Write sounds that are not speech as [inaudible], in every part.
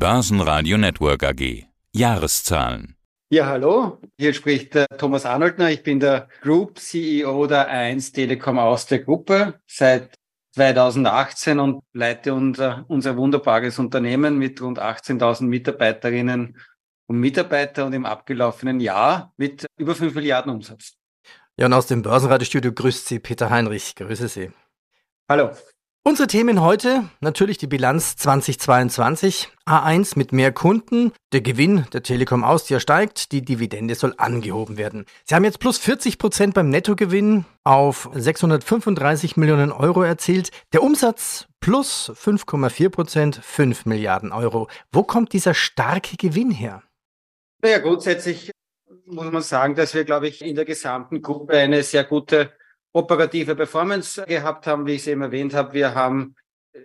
Börsenradio Network AG. Jahreszahlen. Ja, hallo. Hier spricht der Thomas Arnoldner. Ich bin der Group CEO der 1 Telekom aus der Gruppe seit 2018 und leite unser, unser wunderbares Unternehmen mit rund 18.000 Mitarbeiterinnen und Mitarbeitern und im abgelaufenen Jahr mit über 5 Milliarden Umsatz. Ja, und aus dem Börsenradiostudio grüßt Sie Peter Heinrich. Grüße Sie. Hallo. Unsere Themen heute natürlich die Bilanz 2022. A1 mit mehr Kunden. Der Gewinn der Telekom Austria steigt. Die Dividende soll angehoben werden. Sie haben jetzt plus 40 Prozent beim Nettogewinn auf 635 Millionen Euro erzielt. Der Umsatz plus 5,4 Prozent, 5 Milliarden Euro. Wo kommt dieser starke Gewinn her? Naja, grundsätzlich muss man sagen, dass wir, glaube ich, in der gesamten Gruppe eine sehr gute operative Performance gehabt haben, wie ich es eben erwähnt habe. Wir haben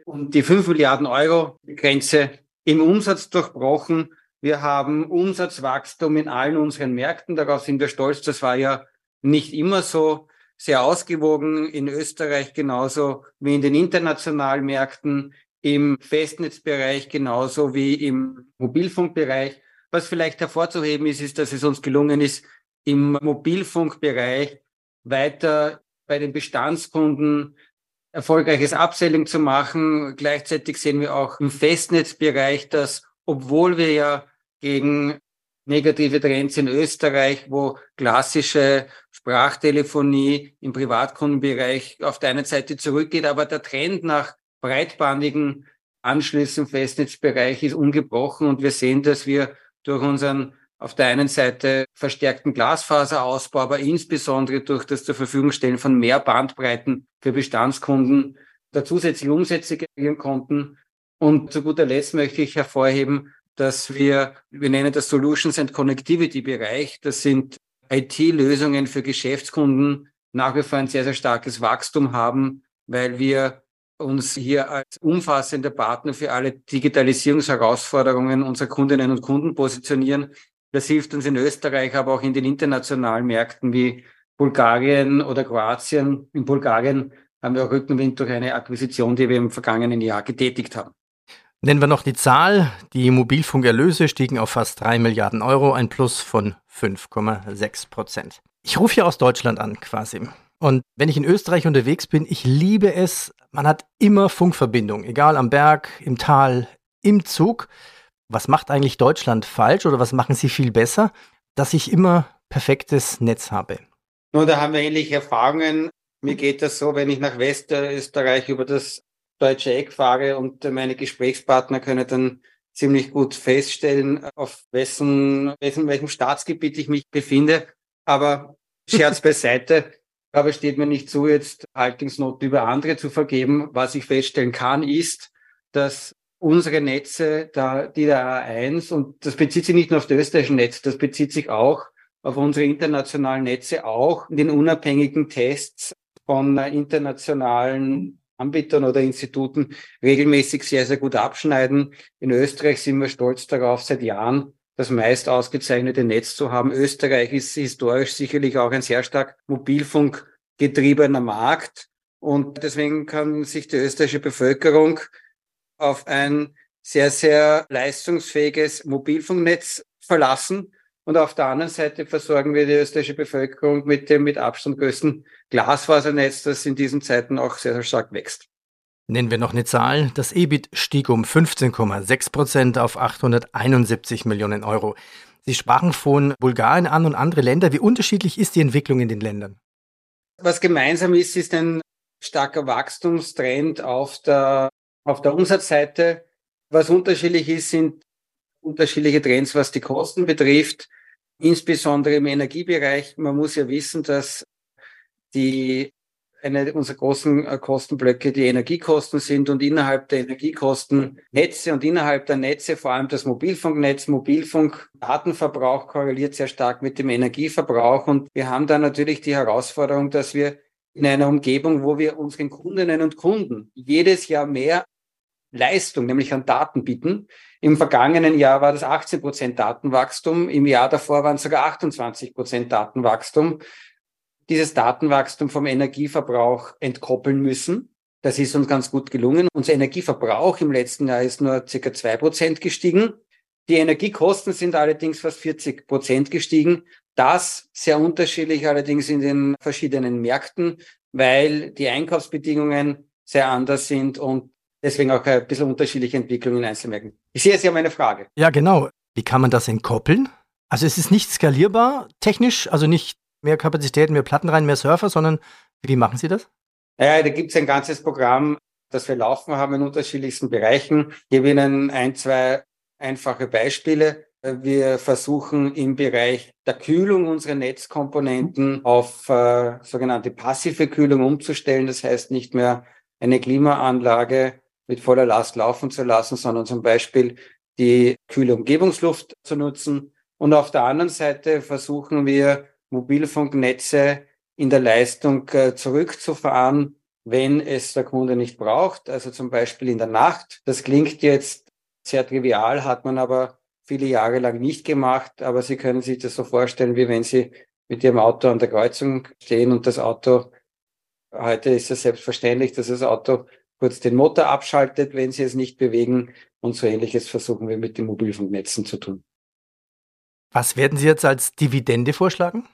um die 5 Milliarden Euro Grenze im Umsatz durchbrochen. Wir haben Umsatzwachstum in allen unseren Märkten. Darauf sind wir stolz. Das war ja nicht immer so sehr ausgewogen in Österreich genauso wie in den internationalen Märkten, im Festnetzbereich genauso wie im Mobilfunkbereich. Was vielleicht hervorzuheben ist, ist, dass es uns gelungen ist, im Mobilfunkbereich weiter bei den Bestandskunden erfolgreiches Upselling zu machen. Gleichzeitig sehen wir auch im Festnetzbereich, dass obwohl wir ja gegen negative Trends in Österreich, wo klassische Sprachtelefonie im Privatkundenbereich auf der einen Seite zurückgeht, aber der Trend nach breitbandigen Anschlüssen im Festnetzbereich ist ungebrochen und wir sehen, dass wir durch unseren auf der einen Seite verstärkten Glasfaserausbau, aber insbesondere durch das zur Verfügung stellen von mehr Bandbreiten für Bestandskunden da zusätzliche Umsätze generieren konnten. Und zu guter Letzt möchte ich hervorheben, dass wir, wir nennen das Solutions and Connectivity Bereich, das sind IT-Lösungen für Geschäftskunden, nach wie vor ein sehr, sehr starkes Wachstum haben, weil wir uns hier als umfassender Partner für alle Digitalisierungsherausforderungen unserer Kundinnen und Kunden positionieren. Das hilft uns in Österreich, aber auch in den internationalen Märkten wie Bulgarien oder Kroatien. In Bulgarien haben wir auch Rückenwind durch eine Akquisition, die wir im vergangenen Jahr getätigt haben. Nennen wir noch die Zahl. Die Mobilfunkerlöse stiegen auf fast 3 Milliarden Euro, ein Plus von 5,6 Prozent. Ich rufe hier aus Deutschland an, quasi. Und wenn ich in Österreich unterwegs bin, ich liebe es, man hat immer Funkverbindung, egal am Berg, im Tal, im Zug. Was macht eigentlich Deutschland falsch oder was machen sie viel besser, dass ich immer perfektes Netz habe? Nun, da haben wir ähnliche Erfahrungen. Mir geht das so, wenn ich nach Westösterreich über das deutsche Eck fahre und meine Gesprächspartner können dann ziemlich gut feststellen, auf wessen, wessen welchem Staatsgebiet ich mich befinde. Aber Scherz beiseite. [laughs] Aber steht mir nicht zu, jetzt Haltungsnoten über andere zu vergeben. Was ich feststellen kann, ist, dass unsere Netze, da, die der A1, und das bezieht sich nicht nur auf das österreichische Netz, das bezieht sich auch auf unsere internationalen Netze, auch in den unabhängigen Tests von internationalen Anbietern oder Instituten regelmäßig sehr, sehr gut abschneiden. In Österreich sind wir stolz darauf, seit Jahren das meist ausgezeichnete Netz zu haben. Österreich ist historisch sicherlich auch ein sehr stark mobilfunkgetriebener Markt. Und deswegen kann sich die österreichische Bevölkerung auf ein sehr, sehr leistungsfähiges Mobilfunknetz verlassen. Und auf der anderen Seite versorgen wir die österreichische Bevölkerung mit dem mit Abstand größten Glasfasernetz, das in diesen Zeiten auch sehr, sehr stark wächst. Nennen wir noch eine Zahl. Das EBIT stieg um 15,6 Prozent auf 871 Millionen Euro. Sie sprachen von Bulgarien an und andere Länder. Wie unterschiedlich ist die Entwicklung in den Ländern? Was gemeinsam ist, ist ein starker Wachstumstrend auf der auf der Umsatzseite, was unterschiedlich ist, sind unterschiedliche Trends, was die Kosten betrifft, insbesondere im Energiebereich. Man muss ja wissen, dass die eine unserer großen äh, Kostenblöcke die Energiekosten sind und innerhalb der Energiekosten Netze und innerhalb der Netze vor allem das Mobilfunknetz, Mobilfunkdatenverbrauch korreliert sehr stark mit dem Energieverbrauch und wir haben da natürlich die Herausforderung, dass wir in einer Umgebung, wo wir unseren Kundinnen und Kunden jedes Jahr mehr Leistung, nämlich an Daten bieten. Im vergangenen Jahr war das 18 Prozent Datenwachstum, im Jahr davor waren es sogar 28 Prozent Datenwachstum. Dieses Datenwachstum vom Energieverbrauch entkoppeln müssen. Das ist uns ganz gut gelungen. Unser Energieverbrauch im letzten Jahr ist nur circa zwei Prozent gestiegen. Die Energiekosten sind allerdings fast 40 Prozent gestiegen. Das sehr unterschiedlich allerdings in den verschiedenen Märkten, weil die Einkaufsbedingungen sehr anders sind und deswegen auch ein bisschen unterschiedliche Entwicklungen in Einzelmärkten. Ich sehe, Sie haben eine Frage. Ja, genau. Wie kann man das entkoppeln? Also es ist nicht skalierbar technisch, also nicht mehr Kapazitäten, mehr Platten rein, mehr Surfer, sondern wie machen Sie das? Ja, da gibt es ein ganzes Programm, das wir laufen haben in unterschiedlichsten Bereichen. Ich gebe Ihnen ein, zwei einfache Beispiele. Wir versuchen im Bereich der Kühlung unsere Netzkomponenten auf äh, sogenannte passive Kühlung umzustellen. Das heißt nicht mehr eine Klimaanlage mit voller Last laufen zu lassen, sondern zum Beispiel die kühle Umgebungsluft zu nutzen. Und auf der anderen Seite versuchen wir Mobilfunknetze in der Leistung äh, zurückzufahren, wenn es der Kunde nicht braucht. Also zum Beispiel in der Nacht. Das klingt jetzt sehr trivial, hat man aber viele Jahre lang nicht gemacht. Aber Sie können sich das so vorstellen, wie wenn Sie mit Ihrem Auto an der Kreuzung stehen und das Auto, heute ist es selbstverständlich, dass das Auto kurz den Motor abschaltet, wenn Sie es nicht bewegen. Und so ähnliches versuchen wir mit den Mobilfunknetzen zu tun. Was werden Sie jetzt als Dividende vorschlagen?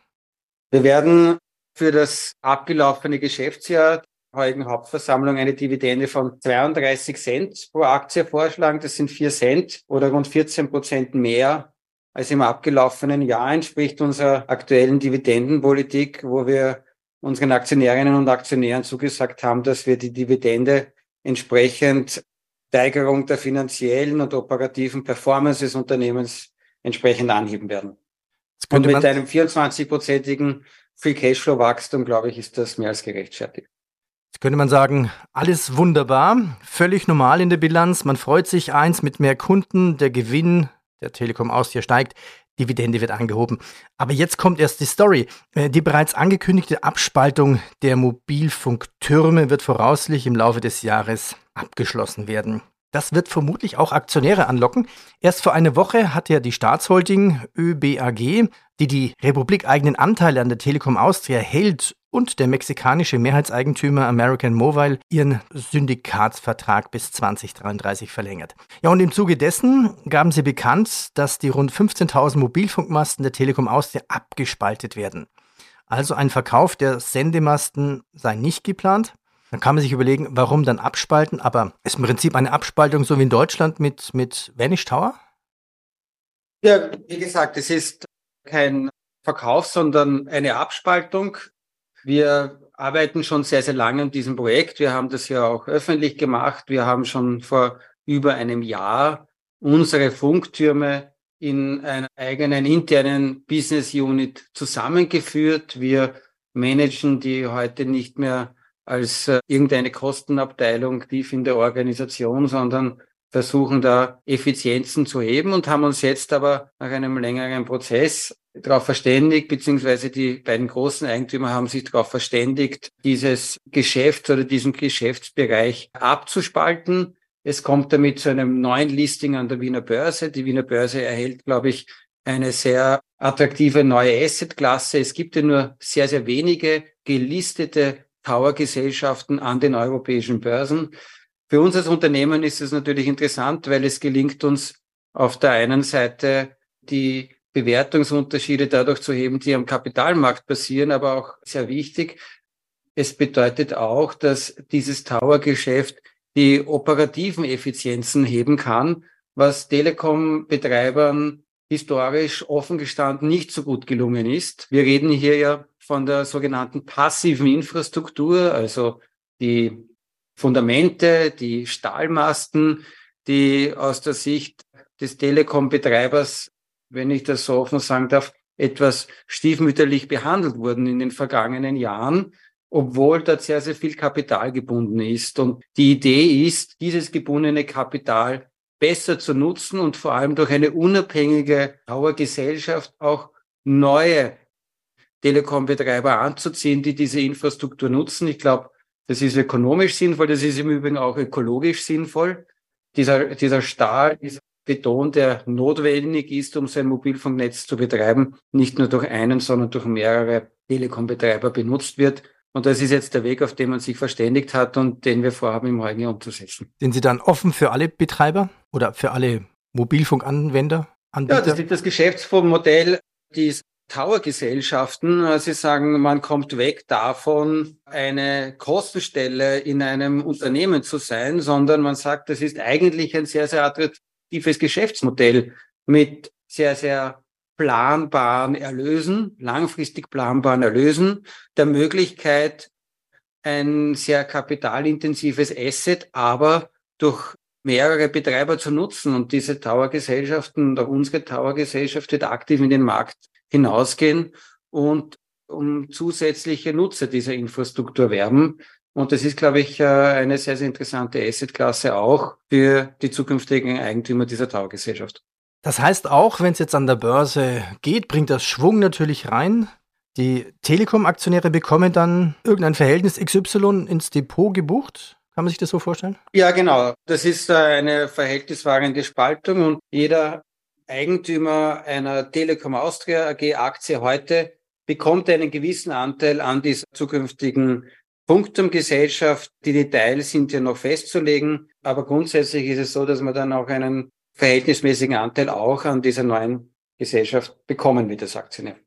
Wir werden für das abgelaufene Geschäftsjahr heutigen Hauptversammlung eine Dividende von 32 Cent pro Aktie vorschlagen. Das sind 4 Cent oder rund 14 Prozent mehr als im abgelaufenen Jahr entspricht unserer aktuellen Dividendenpolitik, wo wir unseren Aktionärinnen und Aktionären zugesagt haben, dass wir die Dividende entsprechend Steigerung der finanziellen und operativen Performance des Unternehmens entsprechend anheben werden. Und mit einem 24-prozentigen Free Cashflow Wachstum, glaube ich, ist das mehr als gerechtfertigt. Jetzt könnte man sagen, alles wunderbar, völlig normal in der Bilanz. Man freut sich eins mit mehr Kunden, der Gewinn der Telekom Austria steigt, Dividende wird angehoben. Aber jetzt kommt erst die Story. Äh, die bereits angekündigte Abspaltung der Mobilfunktürme wird voraussichtlich im Laufe des Jahres abgeschlossen werden. Das wird vermutlich auch Aktionäre anlocken. Erst vor einer Woche hat ja die Staatsholding ÖBAG, die die republikeigenen Anteile an der Telekom Austria hält und der mexikanische Mehrheitseigentümer American Mobile ihren Syndikatsvertrag bis 2033 verlängert. Ja, und im Zuge dessen gaben sie bekannt, dass die rund 15.000 Mobilfunkmasten der Telekom Austria abgespaltet werden. Also ein Verkauf der Sendemasten sei nicht geplant. Dann kann man sich überlegen, warum dann abspalten, aber ist im Prinzip eine Abspaltung so wie in Deutschland mit, mit Vanish Tower? Ja, wie gesagt, es ist kein Verkauf, sondern eine Abspaltung. Wir arbeiten schon sehr, sehr lange an diesem Projekt. Wir haben das ja auch öffentlich gemacht. Wir haben schon vor über einem Jahr unsere Funktürme in einer eigenen internen Business Unit zusammengeführt. Wir managen die heute nicht mehr als äh, irgendeine Kostenabteilung tief in der Organisation, sondern versuchen da Effizienzen zu heben und haben uns jetzt aber nach einem längeren Prozess darauf verständigt, beziehungsweise die beiden großen Eigentümer haben sich darauf verständigt, dieses Geschäft oder diesen Geschäftsbereich abzuspalten. Es kommt damit zu einem neuen Listing an der Wiener Börse. Die Wiener Börse erhält, glaube ich, eine sehr attraktive neue Assetklasse. Es gibt ja nur sehr, sehr wenige gelistete Tower-Gesellschaften an den europäischen Börsen. Für uns als Unternehmen ist es natürlich interessant, weil es gelingt uns auf der einen Seite die Bewertungsunterschiede dadurch zu heben, die am Kapitalmarkt passieren, aber auch sehr wichtig. Es bedeutet auch, dass dieses Tower-Geschäft die operativen Effizienzen heben kann, was Telekom-Betreibern historisch offen gestanden nicht so gut gelungen ist. Wir reden hier ja von der sogenannten passiven Infrastruktur, also die Fundamente, die Stahlmasten, die aus der Sicht des Telekom-Betreibers, wenn ich das so offen sagen darf, etwas stiefmütterlich behandelt wurden in den vergangenen Jahren, obwohl dort sehr, sehr viel Kapital gebunden ist. Und die Idee ist, dieses gebundene Kapital besser zu nutzen und vor allem durch eine unabhängige Dauergesellschaft auch neue Telekom-Betreiber anzuziehen, die diese Infrastruktur nutzen. Ich glaube, das ist ökonomisch sinnvoll, das ist im Übrigen auch ökologisch sinnvoll. Dieser, dieser Stahl, dieser Beton, der notwendig ist, um sein Mobilfunknetz zu betreiben, nicht nur durch einen, sondern durch mehrere Telekom-Betreiber benutzt wird. Und das ist jetzt der Weg, auf den man sich verständigt hat und den wir vorhaben, im heutigen Jahr umzusetzen. Sind Sie dann offen für alle Betreiber oder für alle Mobilfunkanwender? Anbieter? Ja, das ist das Geschäftsmodell, die Tower-Gesellschaften. Sie sagen, man kommt weg davon, eine Kostenstelle in einem Unternehmen zu sein, sondern man sagt, das ist eigentlich ein sehr, sehr attraktives Geschäftsmodell mit sehr, sehr planbaren Erlösen, langfristig planbaren Erlösen, der Möglichkeit, ein sehr kapitalintensives Asset, aber durch mehrere Betreiber zu nutzen. Und diese Tower-Gesellschaften oder unsere Tower-Gesellschaft wird aktiv in den Markt hinausgehen und um zusätzliche Nutzer dieser Infrastruktur werben. Und das ist, glaube ich, äh, eine sehr, sehr interessante Assetklasse auch für die zukünftigen Eigentümer dieser Tower-Gesellschaft. Das heißt auch, wenn es jetzt an der Börse geht, bringt das Schwung natürlich rein. Die Telekom-Aktionäre bekommen dann irgendein Verhältnis XY ins Depot gebucht. Kann man sich das so vorstellen? Ja, genau. Das ist äh, eine verhältniswahrende Spaltung und jeder Eigentümer einer Telekom Austria AG Aktie heute bekommt einen gewissen Anteil an dieser zukünftigen Punktum-Gesellschaft. Die Details sind ja noch festzulegen, aber grundsätzlich ist es so, dass man dann auch einen verhältnismäßigen Anteil auch an dieser neuen Gesellschaft bekommen wird als Aktionär.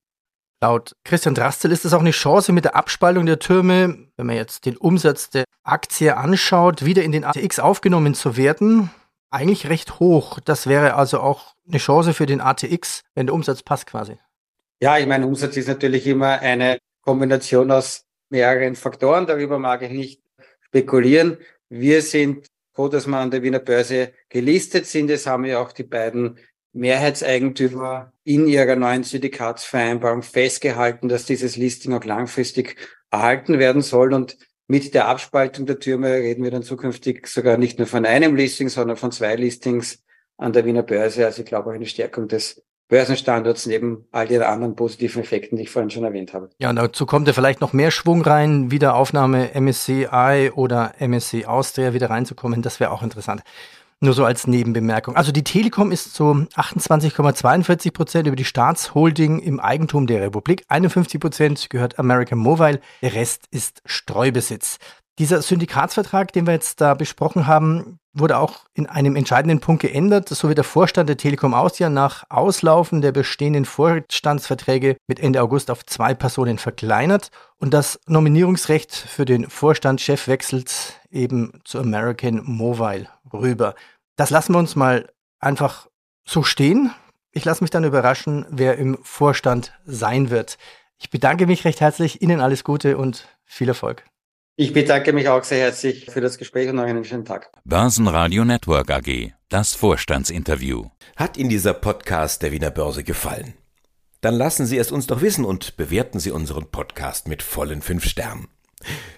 Laut Christian Drastel ist es auch eine Chance mit der Abspaltung der Türme, wenn man jetzt den Umsatz der Aktie anschaut, wieder in den ATX aufgenommen zu werden. Eigentlich recht hoch. Das wäre also auch eine Chance für den ATX, wenn der Umsatz passt quasi. Ja, ich meine, Umsatz ist natürlich immer eine Kombination aus mehreren Faktoren. Darüber mag ich nicht spekulieren. Wir sind froh, dass wir an der Wiener Börse gelistet sind. Es haben ja auch die beiden Mehrheitseigentümer in ihrer neuen Syndikatsvereinbarung festgehalten, dass dieses Listing auch langfristig erhalten werden soll. Und mit der Abspaltung der Türme reden wir dann zukünftig sogar nicht nur von einem Listing, sondern von zwei Listings an der Wiener Börse. Also ich glaube auch eine Stärkung des Börsenstandorts neben all den anderen positiven Effekten, die ich vorhin schon erwähnt habe. Ja, und dazu kommt ja vielleicht noch mehr Schwung rein, wieder Aufnahme MSCI oder MSC Austria wieder reinzukommen. Das wäre auch interessant. Nur so als Nebenbemerkung. Also die Telekom ist zu 28,42 Prozent über die Staatsholding im Eigentum der Republik. 51 Prozent gehört American Mobile. Der Rest ist Streubesitz. Dieser Syndikatsvertrag, den wir jetzt da besprochen haben, wurde auch in einem entscheidenden Punkt geändert. So wird der Vorstand der Telekom Austria nach Auslaufen der bestehenden Vorstandsverträge mit Ende August auf zwei Personen verkleinert und das Nominierungsrecht für den Vorstandschef wechselt eben zu American Mobile rüber. Das lassen wir uns mal einfach so stehen. Ich lasse mich dann überraschen, wer im Vorstand sein wird. Ich bedanke mich recht herzlich, Ihnen alles Gute und viel Erfolg. Ich bedanke mich auch sehr herzlich für das Gespräch und noch einen schönen Tag. Börsenradio Network AG, das Vorstandsinterview. Hat Ihnen dieser Podcast der Wiener Börse gefallen? Dann lassen Sie es uns doch wissen und bewerten Sie unseren Podcast mit vollen fünf Sternen.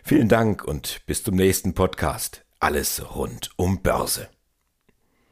Vielen Dank und bis zum nächsten Podcast. Alles rund um Börse.